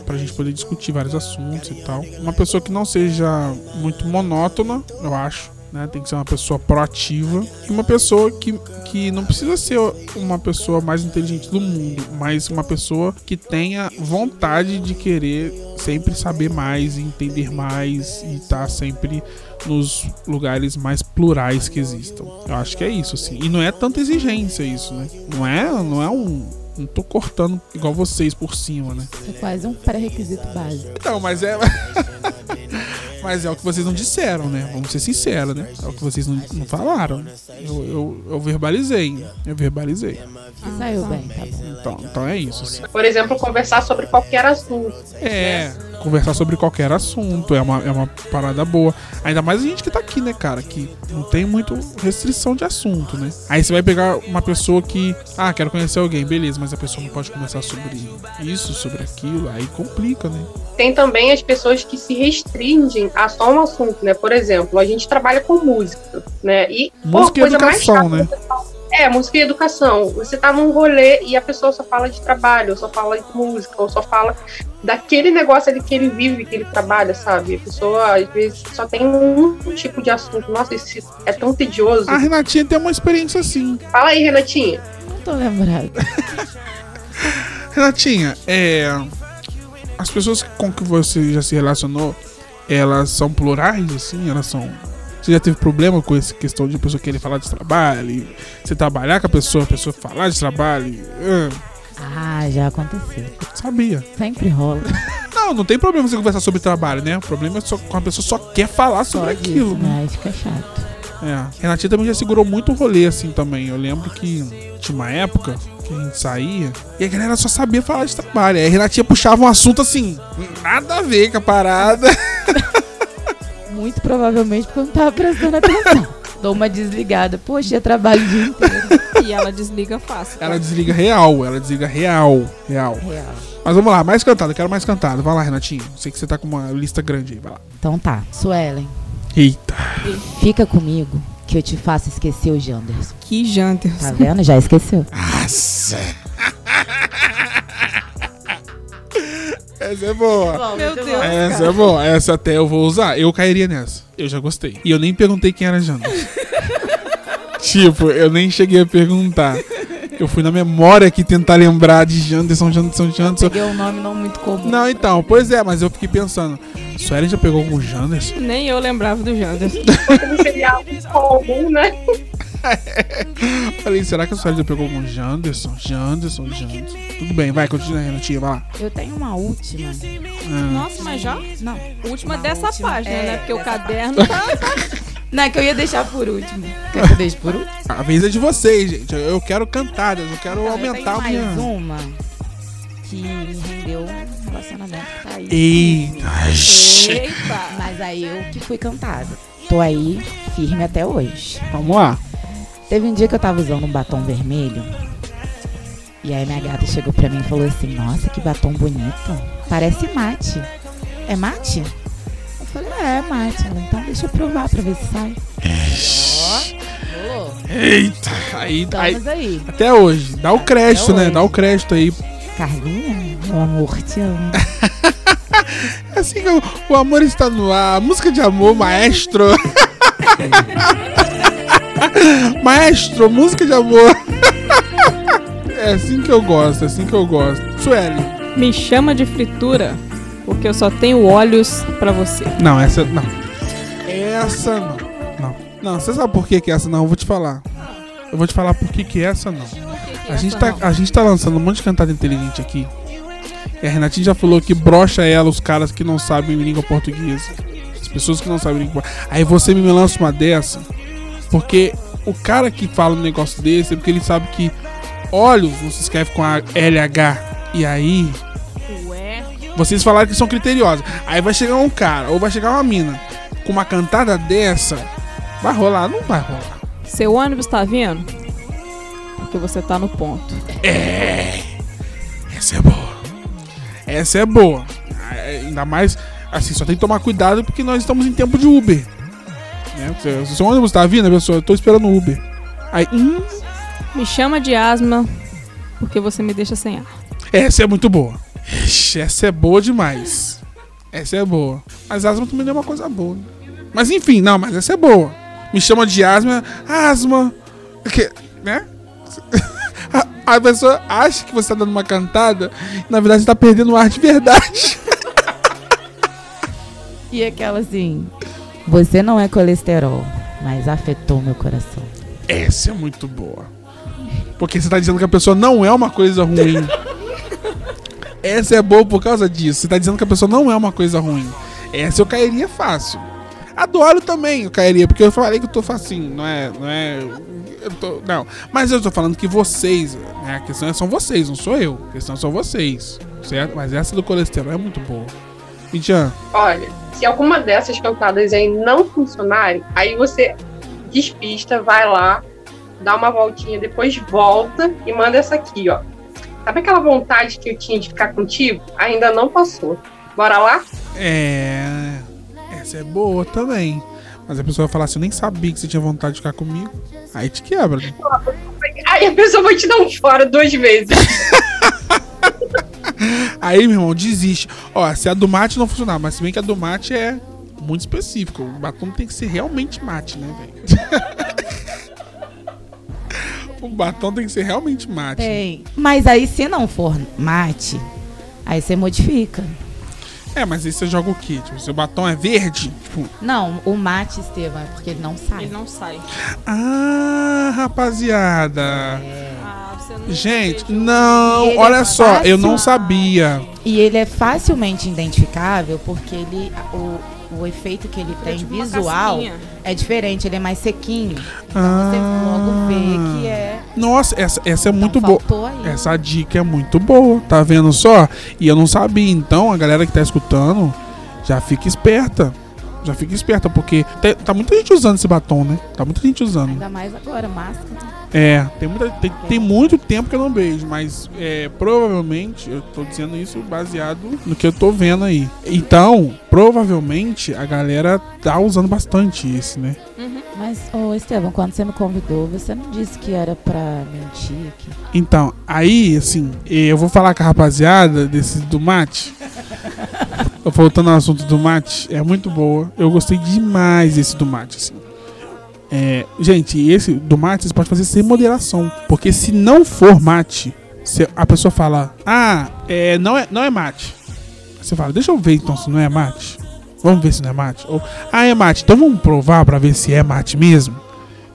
[SPEAKER 1] pra gente poder discutir vários assuntos e tal. Uma pessoa que não seja muito monótona, eu acho. Né? Tem que ser uma pessoa proativa e uma pessoa que, que não precisa ser uma pessoa mais inteligente do mundo, mas uma pessoa que tenha vontade de querer sempre saber mais e entender mais e estar sempre nos lugares mais plurais que existam. Eu acho que é isso, assim. E não é tanta exigência isso, né? Não é, não é um. Não tô cortando igual vocês por cima, né?
[SPEAKER 3] É quase um pré-requisito básico.
[SPEAKER 1] Então, mas é. mas é o que vocês não disseram, né? Vamos ser sinceros, né? É o que vocês não, não falaram. Eu, eu, eu verbalizei. Eu verbalizei.
[SPEAKER 3] Saiu bem, tá bom.
[SPEAKER 1] Então, então é isso. assim.
[SPEAKER 4] Por exemplo, conversar sobre qualquer assunto.
[SPEAKER 1] É, conversar sobre qualquer assunto é uma, é uma parada boa. Ainda mais a gente que tá aqui, né, cara? Que não tem muito restrição de assunto, né? Aí você vai pegar uma pessoa que, ah, quero conhecer alguém, beleza, mas a pessoa não pode conversar sobre isso, sobre aquilo, aí complica, né?
[SPEAKER 4] Tem também as pessoas que se restringem a só um assunto, né? Por exemplo, a gente trabalha com música, né? E pô,
[SPEAKER 1] Música e
[SPEAKER 4] coisa mais
[SPEAKER 1] educação,
[SPEAKER 4] chata,
[SPEAKER 1] né?
[SPEAKER 4] É, música e educação. Você tá num rolê e a pessoa só fala de trabalho, ou só fala de música, ou só fala daquele negócio ali que ele vive, que ele trabalha, sabe? A pessoa, às vezes, só tem um tipo de assunto. Nossa, isso é tão tedioso.
[SPEAKER 1] A Renatinha tem uma experiência assim.
[SPEAKER 4] Fala aí, Renatinha.
[SPEAKER 3] Não tô lembrado.
[SPEAKER 1] Renatinha, é. As pessoas com que você já se relacionou, elas são plurais, assim? Elas são Você já teve problema com essa questão de a pessoa querer falar de trabalho? Você trabalhar com a pessoa, a pessoa falar de trabalho? ah,
[SPEAKER 3] já aconteceu.
[SPEAKER 1] sabia.
[SPEAKER 3] Sempre rola.
[SPEAKER 1] Não, não tem problema você conversar sobre trabalho, né? O problema é só quando a pessoa só quer falar sobre
[SPEAKER 3] Só
[SPEAKER 1] aquilo.
[SPEAKER 3] né? Aí fica chato.
[SPEAKER 1] É. Renatinha também já segurou muito o rolê assim também. Eu lembro que tinha uma época que a gente saía e a galera só sabia falar de trabalho. Aí a Renatinha puxava um assunto assim, nada a ver com a parada.
[SPEAKER 3] Muito provavelmente porque eu não tava prestando atenção. Dou uma desligada. Poxa, eu trabalho o dia inteiro.
[SPEAKER 2] E ela desliga fácil. tá?
[SPEAKER 1] Ela desliga real, ela desliga real, real.
[SPEAKER 3] Real.
[SPEAKER 1] Mas vamos lá, mais cantado, eu quero mais cantado. Vai lá, Renatinho. Sei que você tá com uma lista grande aí, vai lá.
[SPEAKER 3] Então tá. Suelen,
[SPEAKER 1] Eita.
[SPEAKER 3] fica comigo que eu te faço esquecer o Janderson.
[SPEAKER 2] Que Janderson.
[SPEAKER 3] Tá vendo? Já esqueceu.
[SPEAKER 1] Nossa. Essa é boa.
[SPEAKER 2] Meu Deus.
[SPEAKER 1] Essa é boa. Essa até eu vou usar. Eu cairia nessa. Eu já gostei. E eu nem perguntei quem era Janderson. tipo, eu nem cheguei a perguntar. Eu fui na memória aqui tentar lembrar de Janderson, Janderson, Janderson.
[SPEAKER 3] Peguei um nome não muito comum.
[SPEAKER 1] Não, então, pois é, mas eu fiquei pensando. Suelen já pegou algum Janderson?
[SPEAKER 2] Nem eu lembrava do Janderson.
[SPEAKER 4] Como seria algo comum, né?
[SPEAKER 1] Falei, será que a Suelen já pegou algum Janderson? Janderson, Janderson. Tudo bem, vai, continua, Renatinha, vai lá.
[SPEAKER 3] Eu tenho uma última.
[SPEAKER 1] Ah,
[SPEAKER 2] Nossa, mas já?
[SPEAKER 3] Não.
[SPEAKER 2] Última
[SPEAKER 3] Uma
[SPEAKER 2] dessa
[SPEAKER 3] última.
[SPEAKER 2] página,
[SPEAKER 3] É,
[SPEAKER 2] né? Porque o caderno tá.
[SPEAKER 3] Não, é que eu ia deixar por último. Quer que eu deixe por último?
[SPEAKER 1] a vez é de vocês, gente. Eu quero cantadas, eu quero
[SPEAKER 3] Então,
[SPEAKER 1] aumentar
[SPEAKER 3] eu
[SPEAKER 1] a
[SPEAKER 3] tenho mais
[SPEAKER 1] minha.
[SPEAKER 3] uma que rendeu um relacionamento que aí.
[SPEAKER 1] Eita.
[SPEAKER 2] Eita!
[SPEAKER 3] Mas aí eu que fui cantada. Tô aí firme até hoje.
[SPEAKER 1] Vamos lá.
[SPEAKER 3] Teve um dia que eu tava usando um batom vermelho. E aí minha gata chegou pra mim e falou assim, nossa, que batom bonito. Parece mate. É mate? Eu falei, é, é mate. Ela, então deixa eu provar pra ver se sai. Ó,
[SPEAKER 1] Eita. Aí, aí,
[SPEAKER 3] aí.
[SPEAKER 1] até hoje. Dá o crédito, né? Dá o crédito aí.
[SPEAKER 3] Carlinha, meu amor, te amo.
[SPEAKER 1] É Assim que o, o amor está no ar. Música de amor, maestro. maestro, música de amor. é assim que eu gosto, é assim que eu gosto. Sueli.
[SPEAKER 2] Me chama de fritura, porque eu só tenho olhos pra você.
[SPEAKER 1] Não, essa não. Essa não. Não. Não, você sabe por que que essa não? Eu vou te falar. Eu vou te falar por que que essa não. A gente, tá, a gente tá lançando um monte de cantada inteligente aqui. E a Renatinha já falou que brocha ela os caras que não sabem língua portuguesa. As pessoas que não sabem língua Aí você me lança uma dessa. Porque o cara que fala um negócio desse é porque ele sabe que olhos não se escreve com a LH. E aí,
[SPEAKER 2] Ué.
[SPEAKER 1] vocês falaram que são criteriosos. Aí vai chegar um cara, ou vai chegar uma mina, com uma cantada dessa. Vai rolar? Não vai rolar.
[SPEAKER 2] Seu ônibus tá vindo? Porque você tá no ponto.
[SPEAKER 1] Essa é boa. Essa é boa. É, Ainda mais, assim, só tem que tomar cuidado porque nós estamos em tempo de Uber. Né? Se o seu ônibus tá vindo, pessoa, eu tô esperando o Uber. Aí, hum,
[SPEAKER 2] Me chama de asma, porque você me deixa sem ar.
[SPEAKER 1] essa é muito boa. Essa é boa demais. Essa é boa. Mas asma também não é uma coisa boa. né? Mas enfim, não, mas essa é boa. Me chama de asma, asma. Que, né? A- A pessoa acha que você tá dando uma cantada, na verdade você tá perdendo o ar de verdade.
[SPEAKER 3] E aquela assim, você não é colesterol, mas afetou meu coração.
[SPEAKER 1] Essa é muito boa. Porque você tá dizendo que a pessoa não é uma coisa ruim. Essa é boa por causa disso. Você tá dizendo que a pessoa não é uma coisa ruim. Essa eu cairia fácil. A do óleo também eu cairia, porque eu falei que eu tô facinho, não é. Não é. Tô, não. Mas eu tô falando que vocês, né? A questão é são vocês, não sou eu. A questão são vocês. Certo? Mas essa do colesterol é muito boa. Midian,
[SPEAKER 4] Olha, se alguma dessas cantadas aí não funcionarem, aí você despista, vai lá, dá uma voltinha, depois volta e manda essa aqui, ó. Sabe aquela vontade que eu tinha de ficar contigo? Ainda não passou. Bora lá?
[SPEAKER 1] é. Essa é boa também. Mas a pessoa vai falar assim: eu nem sabia que você tinha vontade de ficar comigo. Aí te quebra, né?
[SPEAKER 4] Aí a pessoa vai te dar um fora duas vezes.
[SPEAKER 1] Aí, meu irmão, desiste. Ó, se a do mate não funcionar, mas se bem que a do mate é muito específico. O batom tem que ser realmente mate, né, velho? o batom tem que ser realmente mate.
[SPEAKER 3] Tem. Mas aí se não for mate, aí você modifica.
[SPEAKER 1] É, mas aí você joga o quê? Tipo, seu batom é verde? Tipo,
[SPEAKER 3] Não, o mate, Estevam, é porque ele não sai.
[SPEAKER 2] Ele não sai.
[SPEAKER 1] ah, rapaziada.
[SPEAKER 2] Ah, você não
[SPEAKER 1] Gente, não,
[SPEAKER 3] ele
[SPEAKER 1] olha
[SPEAKER 3] é
[SPEAKER 1] só, eu não sabia.
[SPEAKER 3] E ele é facilmente identificável porque ele, o, o efeito que ele
[SPEAKER 2] É
[SPEAKER 3] tem
[SPEAKER 2] tipo
[SPEAKER 3] visual é diferente, ele é mais sequinho. Então
[SPEAKER 1] Ah.
[SPEAKER 3] você logo vê que é.
[SPEAKER 1] Nossa, essa, essa é muito
[SPEAKER 3] então
[SPEAKER 1] boa.
[SPEAKER 3] faltou aí.
[SPEAKER 1] Essa dica é muito boa, tá vendo só? E eu não sabia, então a galera que tá escutando já fica esperta. Já fica esperta, porque te- tá muita gente usando esse batom, né? Tá muita gente usando.
[SPEAKER 3] Ainda mais agora, máscara.
[SPEAKER 1] É, tem, muita, tem, tem muito tempo que eu não beijo, mas é, provavelmente, eu tô dizendo isso baseado no que eu tô vendo aí. Então, provavelmente a galera tá usando bastante esse, né?
[SPEAKER 2] Uhum.
[SPEAKER 3] Mas, ô Estevam, quando você me convidou, você não disse que era pra mentir aqui.
[SPEAKER 1] Então, aí, assim, eu vou falar com a rapaziada desse do mate. Voltando ao assunto do mate, é muito boa. Eu gostei demais desse do mate, assim. É, gente, esse do mate você pode fazer sem moderação. Porque se não for mate, se a pessoa fala, ah, é, não, é, não é mate. Você fala, deixa eu ver então se não é mate. Vamos ver se não é mate. Ou, ah, é mate. Então vamos provar pra ver se é mate mesmo.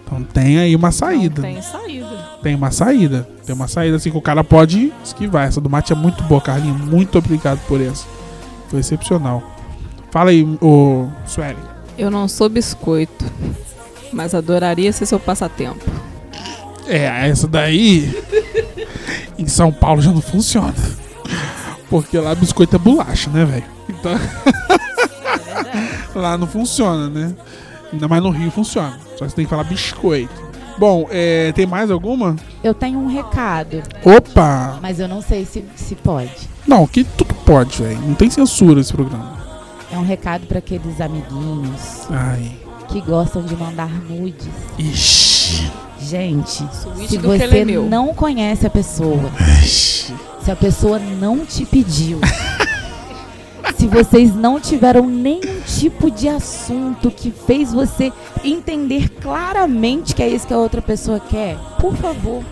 [SPEAKER 1] Então tem aí uma saída.
[SPEAKER 2] Não tem saída.
[SPEAKER 1] Tem uma saída. Tem uma saída assim que o cara pode esquivar. Essa do mate é muito boa, Carlinhos. Muito obrigado por essa. Foi excepcional. Fala aí, ô Sueli.
[SPEAKER 2] Eu não sou biscoito, mas adoraria ser seu passatempo.
[SPEAKER 1] É, essa daí em São Paulo já não funciona. Porque lá biscoito é bolacha, né, velho? Então lá não funciona, né? Ainda mais no Rio funciona. Só que você tem que falar biscoito. Bom, é, tem mais alguma?
[SPEAKER 3] Eu tenho um recado,
[SPEAKER 1] Opa!
[SPEAKER 3] mas eu não sei se, se pode.
[SPEAKER 1] Não, que tudo pode, velho. Não tem censura esse programa.
[SPEAKER 3] É um recado pra aqueles amiguinhos
[SPEAKER 1] Ai.
[SPEAKER 3] que gostam de mandar nudes.
[SPEAKER 1] Ixi.
[SPEAKER 3] Gente,
[SPEAKER 2] Suíte
[SPEAKER 3] se
[SPEAKER 2] do
[SPEAKER 3] você não conhece a pessoa,
[SPEAKER 1] Ixi.
[SPEAKER 3] se a pessoa não te pediu, se vocês não tiveram nenhum tipo de assunto que fez você entender claramente que é isso que a outra pessoa quer, por favor,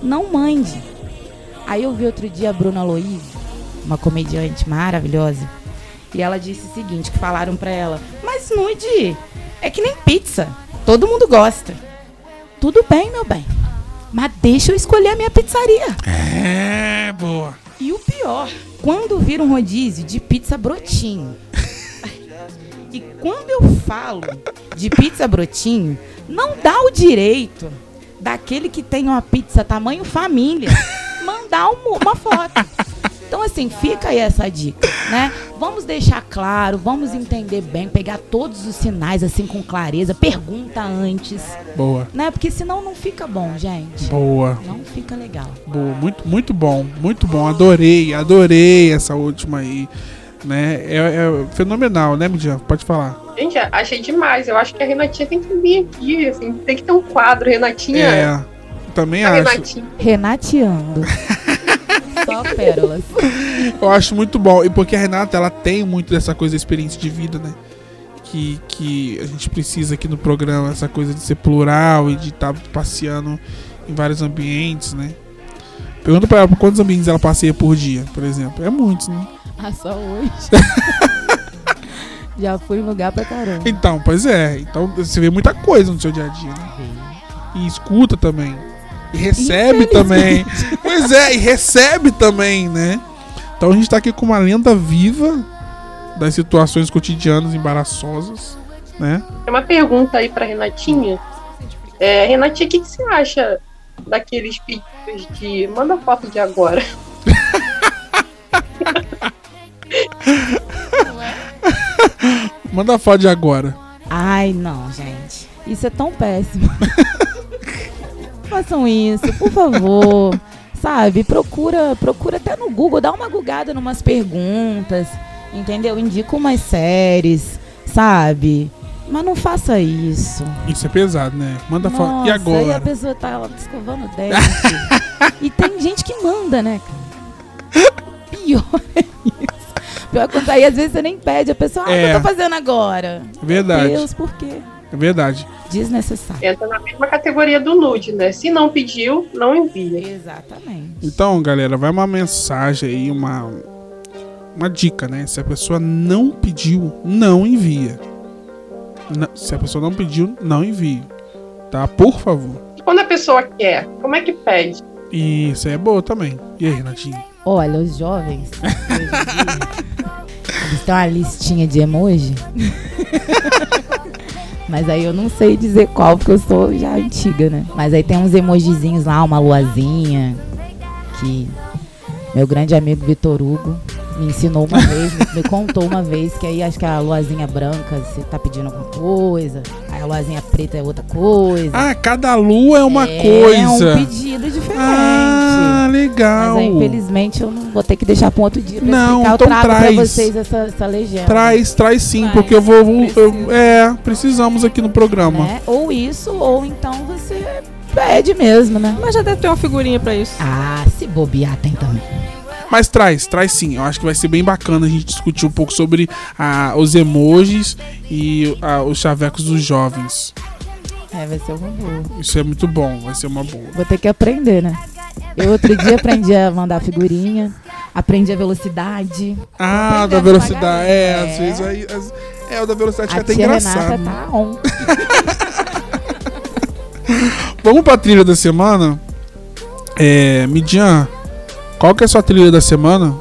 [SPEAKER 3] não mande. Aí eu vi outro dia a Bruna Aloysio, uma comediante maravilhosa, e ela disse o seguinte, que falaram pra ela, mas nude é que nem pizza, todo mundo gosta. Tudo bem, meu bem, mas deixa eu escolher a minha pizzaria.
[SPEAKER 1] É, boa.
[SPEAKER 3] E o pior, quando vira um rodízio de pizza brotinho. e quando eu falo de pizza brotinho, não dá o direito daquele que tem uma pizza tamanho família mandar um- uma foto. Então, assim, fica aí essa dica, né? Vamos deixar claro, vamos entender bem, pegar todos os sinais, assim, com clareza. Pergunta antes,
[SPEAKER 1] Boa.
[SPEAKER 3] né? Porque senão não fica bom, gente.
[SPEAKER 1] Boa.
[SPEAKER 3] Não fica legal.
[SPEAKER 1] Boa. Muito, muito bom. Muito bom. Adorei. Adorei essa última aí. Né? É, é fenomenal, né, Midian? Pode falar.
[SPEAKER 4] Gente, achei demais. Eu acho que a Renatinha tem que vir aqui, assim, tem que ter um quadro, Renatinha.
[SPEAKER 1] É. Também
[SPEAKER 4] a
[SPEAKER 1] acho.
[SPEAKER 4] Renatinha.
[SPEAKER 3] Renateando. Só pérolas.
[SPEAKER 1] Eu acho muito bom. E porque a Renata, ela tem muito dessa coisa, experiência de vida, né? Que, que a gente precisa aqui no programa, essa coisa de ser plural e de estar passeando em vários ambientes, né? Pergunta pra ela quantos ambientes ela passeia por dia, por exemplo. É muitos, né?
[SPEAKER 3] Ah, só hoje. Já fui em lugar pra caramba.
[SPEAKER 1] Então, pois é. Então você vê muita coisa no seu dia a dia, né? E escuta também. E recebe também. Pois é, e recebe também, né? Então a gente tá aqui com uma lenda viva das situações cotidianas embaraçosas, né?
[SPEAKER 4] Tem uma pergunta aí pra Renatinha. É, Renatinha, o que, que você acha daqueles pedidos de manda foto de agora?
[SPEAKER 1] Manda foto de agora.
[SPEAKER 3] Ai, não, gente. Isso é tão péssimo. Façam isso, por favor. Sabe, procura, procura até no Google, dá uma gugada numas perguntas, entendeu? Indica umas séries, sabe? Mas não faça isso.
[SPEAKER 1] Isso é pesado, né? Manda foto. E
[SPEAKER 3] Aí a
[SPEAKER 1] agora?
[SPEAKER 3] pessoa tá escovando o dente. e tem gente que manda, né, cara? Pior é isso. Pior quando aí às vezes você nem pede, a pessoa, ah, o que
[SPEAKER 1] É.
[SPEAKER 3] eu tô fazendo agora?
[SPEAKER 1] Verdade.
[SPEAKER 3] Deus, por quê?
[SPEAKER 1] É verdade.
[SPEAKER 3] Desnecessário.
[SPEAKER 4] Entra na mesma categoria do nude, né? Se não pediu, não envia.
[SPEAKER 3] Exatamente.
[SPEAKER 1] Então, galera, vai uma mensagem aí, uma uma dica, né? Se a pessoa não pediu, não envia. Não- se a pessoa não pediu, não envie. Tá? Por favor.
[SPEAKER 4] E quando a pessoa quer, como é que pede?
[SPEAKER 1] Isso aí é boa também. E aí, Renatinho?
[SPEAKER 3] Olha, os jovens, hoje em dia, eles têm uma listinha de emoji. Mas aí eu não sei dizer qual, porque eu sou já antiga, né? Mas aí tem uns emojizinhos lá, uma luazinha, que meu grande amigo Vitor Hugo me ensinou uma vez, me, me contou uma vez, que aí acho que a luazinha branca você tá pedindo alguma coisa, a luazinha preta é outra coisa.
[SPEAKER 1] Ah, cada lua é uma
[SPEAKER 3] é
[SPEAKER 1] coisa.
[SPEAKER 3] um pedido diferente.
[SPEAKER 1] Ah, legal.
[SPEAKER 3] Mas aí, infelizmente, eu não vou ter que deixar pra um outro dia pra
[SPEAKER 1] Não,
[SPEAKER 3] explicar. Eu
[SPEAKER 1] então
[SPEAKER 3] trago
[SPEAKER 1] traz.
[SPEAKER 3] pra vocês essa, essa legenda.
[SPEAKER 1] Traz, traz sim,
[SPEAKER 2] Traz,
[SPEAKER 1] porque eu vou. eu- é, precisamos aqui no programa.
[SPEAKER 3] Né? Ou isso, ou então você pede mesmo, né?
[SPEAKER 2] Mas já deve ter uma figurinha pra isso.
[SPEAKER 3] Ah, se bobear tem também.
[SPEAKER 1] Mas traz, traz sim. Eu acho que vai ser bem bacana a gente discutir um pouco sobre ah, os emojis e ah, os chavecos dos jovens.
[SPEAKER 3] É, vai ser uma boa.
[SPEAKER 1] Isso é muito bom, vai ser uma boa.
[SPEAKER 3] Vou ter que aprender, né? Eu outro dia aprendi a mandar figurinha, aprendi a velocidade.
[SPEAKER 1] Ah, da velocidade. É,
[SPEAKER 3] devagarinho.
[SPEAKER 1] às vezes aí. as- é, o da velocidade
[SPEAKER 3] a
[SPEAKER 1] é até engraçado.
[SPEAKER 3] Renata tá on.
[SPEAKER 1] Vamos pra trilha da semana? É. Midian, qual que é a sua trilha da semana?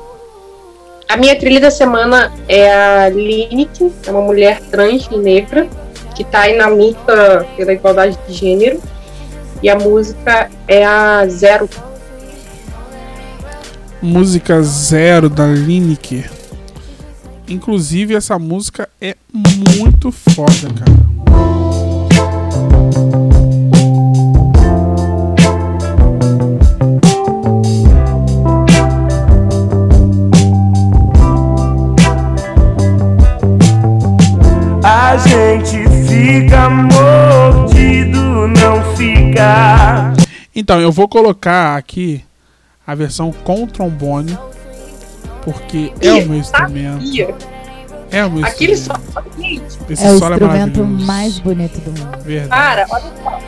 [SPEAKER 4] A minha trilha da semana é a Lineker, é uma mulher trans e negra que tá aí na luta pela igualdade de gênero. E a música é a Zero.
[SPEAKER 1] Música Zero da Lineker. Inclusive, essa música é muito foda, cara.
[SPEAKER 5] A gente fica mordido, não fica.
[SPEAKER 1] Então, eu vou colocar aqui a versão com trombone, porque é o meu instrumento.
[SPEAKER 4] Sabia.
[SPEAKER 1] É o meu
[SPEAKER 4] Aquele
[SPEAKER 1] instrumento.
[SPEAKER 4] só. Gente,
[SPEAKER 1] Esse
[SPEAKER 3] É o
[SPEAKER 1] solo
[SPEAKER 3] instrumento
[SPEAKER 1] maravilhoso.
[SPEAKER 3] mais bonito do mundo.
[SPEAKER 1] Verdade.
[SPEAKER 4] cara, olha só.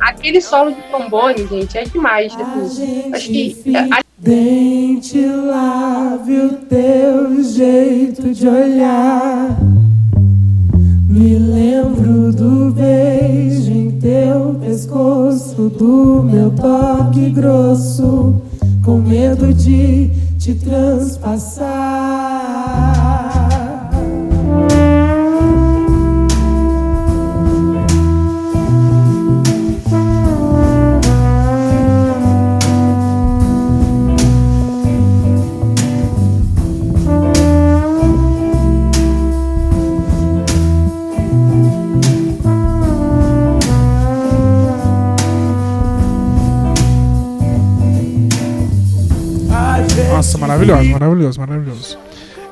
[SPEAKER 4] Aquele solo de trombone, gente, é demais. assim. Acho que a
[SPEAKER 5] Dente lave o teu jeito de olhar. Me lembro do beijo em teu pescoço, do meu toque grosso, com medo de te transpassar.
[SPEAKER 1] Maravilhoso, maravilhoso, maravilhoso.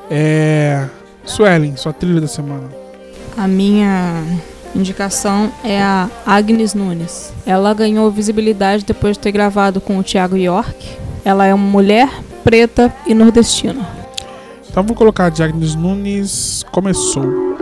[SPEAKER 1] É. Suelen, sua trilha da semana.
[SPEAKER 2] A minha indicação é a Agnes Nunes. Ela ganhou visibilidade depois de ter gravado com o Thiago York. Ela é uma mulher preta e nordestina.
[SPEAKER 1] Então vou colocar a de Agnes Nunes. Começou.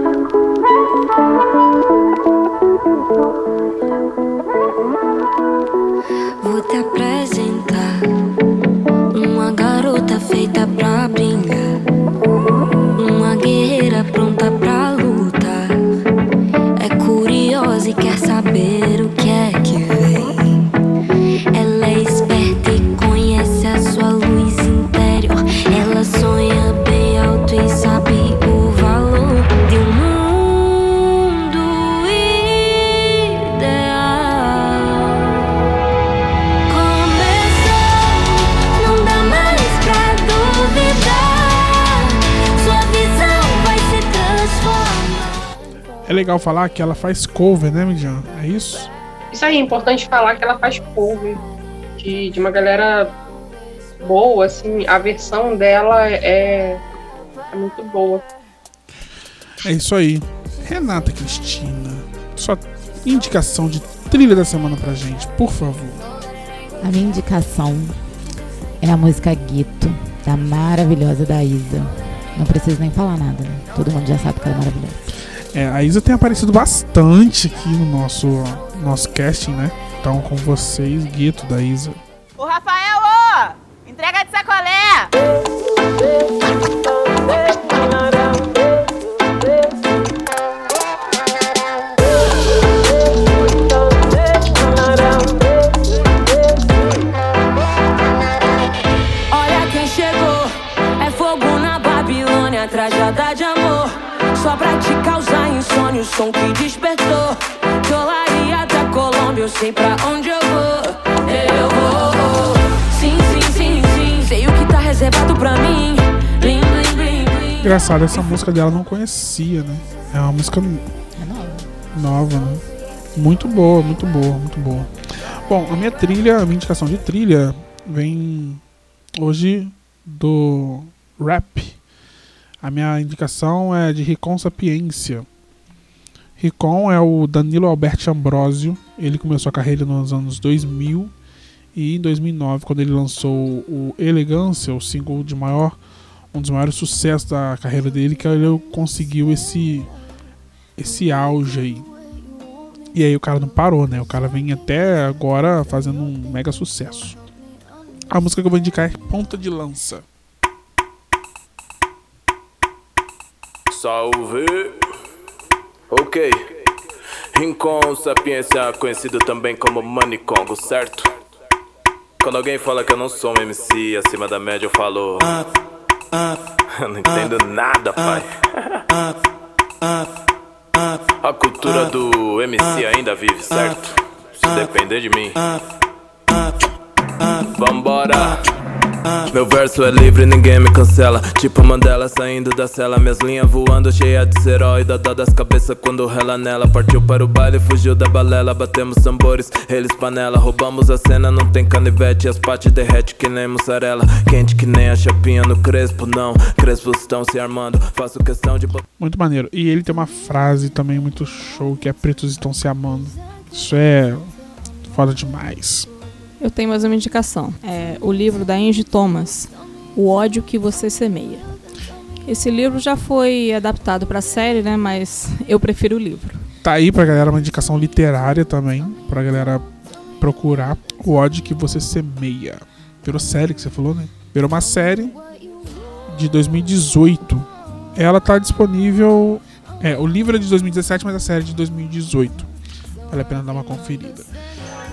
[SPEAKER 1] Legal falar que ela faz cover, né, Midian? É isso?
[SPEAKER 4] Isso aí, é importante falar que ela faz cover de, de uma galera boa, assim, a versão dela é, é muito boa.
[SPEAKER 1] É isso aí. Renata Cristina, sua indicação de trilha da semana pra gente, por favor.
[SPEAKER 3] A minha indicação é a música Guito, da maravilhosa da Isa. Não preciso nem falar nada, né? Todo mundo já sabe que ela é maravilhosa.
[SPEAKER 1] É, a Isa tem aparecido bastante aqui no nosso, nosso casting, né? Então, com vocês, Guito da Isa.
[SPEAKER 6] Ô Rafael, ô! Entrega de sacolé!
[SPEAKER 7] Olha quem chegou, é fogo na Babilônia, trajada de amor. Só pra te causar insônia, o som que despertou. Dolaria da Colômbia, eu sei pra onde eu vou. Eu vou. Sim, sim, sim, sim, sei o que tá reservado pra mim. Blim, blim, blim, blim.
[SPEAKER 1] Engraçado, essa música dela eu não conhecia, né? É uma música
[SPEAKER 3] É nova.
[SPEAKER 1] nova, né? Muito boa, muito boa, muito boa. Bom, a minha trilha, a minha indicação de trilha vem hoje do rap. A minha indicação é de Ricon Sapiência. Ricon é o Danilo Alberto Ambrosio. Ele começou a carreira nos anos 2000 e em 2009, quando ele lançou o Elegância, o single de maior, um dos maiores sucessos da carreira dele, que ele conseguiu esse esse auge aí. E aí o cara não parou, né? O cara vem até agora fazendo um mega sucesso. A música que eu vou indicar é Ponta de Lança.
[SPEAKER 6] Salve! Ok. Rincon Sapiência, conhecido também como Manicongo, certo? Quando alguém fala que eu não sou um MC acima da média, eu falo. Eu não entendo nada, pai. A cultura do MC ainda vive, certo? Se depender de mim. Vambora! Meu verso é livre, ninguém me cancela. Tipo Mandela saindo da cela. Minhas linhas voando, cheia de herói. Dó das cabeças quando rela nela. Partiu para o baile, fugiu da balela. Batemos tambores, eles panela. Roubamos a cena, não tem canivete. As pates derrete que nem mussarela. Quente que nem a chapinha no crespo, não. Crespos estão se armando. Faço questão de.
[SPEAKER 1] Muito maneiro. E ele tem uma frase também muito show que é Pretos estão se amando. Isso é foda demais.
[SPEAKER 2] Eu tenho mais uma indicação. É o livro da Angie Thomas, O ódio que você semeia. Esse livro já foi adaptado para série, né? Mas eu prefiro o livro.
[SPEAKER 1] Tá aí pra galera uma indicação literária também, pra galera procurar o ódio que você semeia. Virou série que você falou, né? Virou uma série de 2018. Ela tá disponível. É, o livro é de 2017, mas a série é de 2018. Vale a pena dar uma conferida.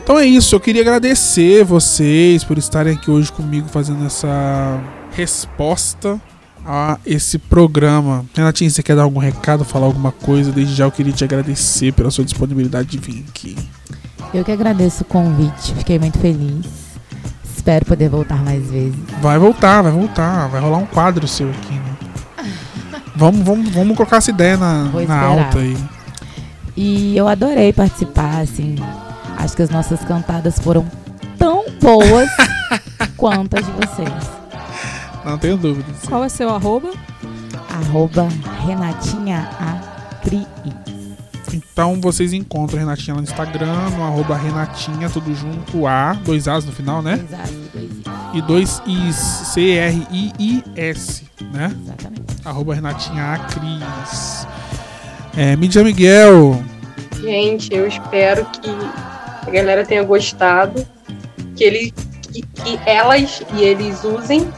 [SPEAKER 1] Então é isso, eu queria agradecer vocês por estarem aqui hoje comigo fazendo essa resposta a esse programa. Renatinho, você quer dar algum recado, falar alguma coisa? Desde já eu queria te agradecer pela sua disponibilidade de vir aqui.
[SPEAKER 3] Eu que agradeço o convite, fiquei muito feliz. Espero poder voltar mais vezes.
[SPEAKER 1] Vai voltar, vai voltar. Vai rolar um quadro seu aqui, né? Vamos, vamos, vamos colocar essa ideia na, na alta aí.
[SPEAKER 3] E eu adorei participar, assim. Acho que as nossas cantadas foram tão boas quanto as de vocês.
[SPEAKER 1] Não tenho dúvidas.
[SPEAKER 2] Qual é seu arroba?
[SPEAKER 3] Arroba Renatinha Acri.
[SPEAKER 1] Então vocês encontram a Renatinha lá no Instagram, no arroba Renatinha, tudo junto, A, dois As no final, né?
[SPEAKER 3] Exato, dois i.
[SPEAKER 1] E dois Is, C-R-I-I-S, né?
[SPEAKER 3] Exatamente.
[SPEAKER 1] Arroba Renatinha Acris. É, Mídia Miguel,
[SPEAKER 4] Gente, eu espero que a galera tenha gostado, que, ele, que, que elas e eles usem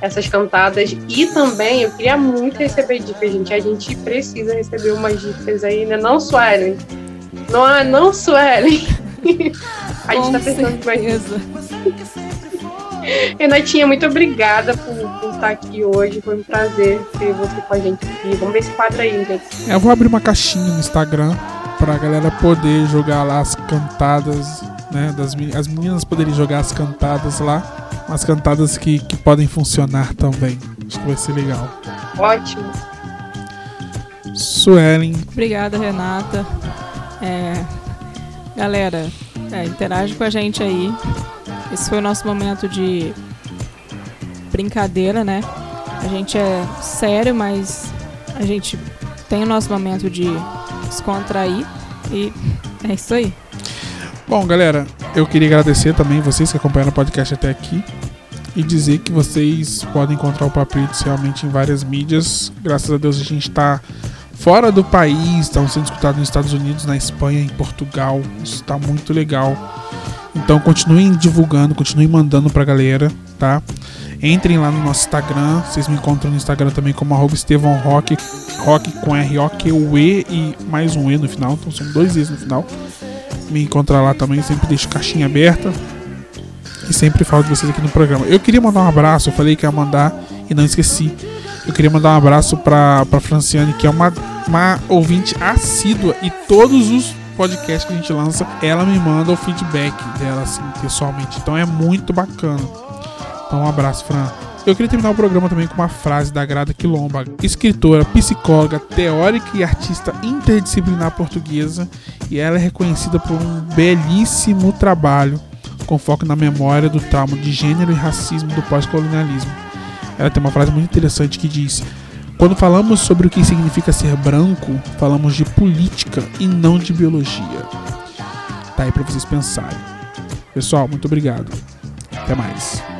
[SPEAKER 4] essas cantadas e também eu queria muito receber dicas, gente. A gente precisa receber umas dicas aí, né? Não, Suelen? Não, ah, não, Suelen? a gente tá precisando de mais
[SPEAKER 2] certeza.
[SPEAKER 4] Renatinha, muito obrigada por, por estar aqui hoje. Foi um prazer ter você com a gente aqui. Vamos ver esse quadro aí, gente.
[SPEAKER 1] eu vou abrir uma caixinha no Instagram pra galera poder jogar lá as cantadas, né? Das, as meninas poderem jogar as cantadas lá. As cantadas que, que podem funcionar também. Acho que vai ser legal.
[SPEAKER 4] Ótimo.
[SPEAKER 1] Suelen,
[SPEAKER 2] Obrigada, Renata. É, galera, é, interage com a gente aí. Esse foi o nosso momento de brincadeira, né? A gente é sério, mas a gente tem o nosso momento de descontrair. E é isso aí.
[SPEAKER 1] Bom, galera, eu queria agradecer também vocês que acompanharam o podcast até aqui e dizer que vocês podem encontrar o Papritos realmente em várias mídias. Graças a Deus a gente está fora do país, estão sendo escutados nos Estados Unidos, na Espanha, em Portugal. Isso está muito legal. Então continuem divulgando, continuem mandando pra galera, tá? Entrem lá no nosso Instagram. Vocês me encontram no Instagram também como arroba Rock, Rock com R-O-Q-U-E e mais um E no final. Então são dois E's no final. Me encontrar lá também, sempre deixo caixinha aberta. E sempre falo de vocês aqui no programa. Eu queria mandar um abraço, eu falei que ia mandar e não esqueci. Eu queria mandar um abraço pra, pra Franciane, que é uma, uma ouvinte assídua e todos os podcasts que a gente lança, ela me manda o feedback dela, assim, pessoalmente. Então é muito bacana. Então um abraço, Fran. Eu queria terminar o programa também com uma frase da Grada Quilomba, escritora, psicóloga, teórica e artista interdisciplinar portuguesa, e ela é reconhecida por um belíssimo trabalho com foco na memória do trauma de gênero e racismo do pós-colonialismo. Ela tem uma frase muito interessante que diz: Quando falamos sobre o que significa ser branco, falamos de política e não de biologia. Tá aí para vocês pensarem. Pessoal, muito obrigado. Até mais.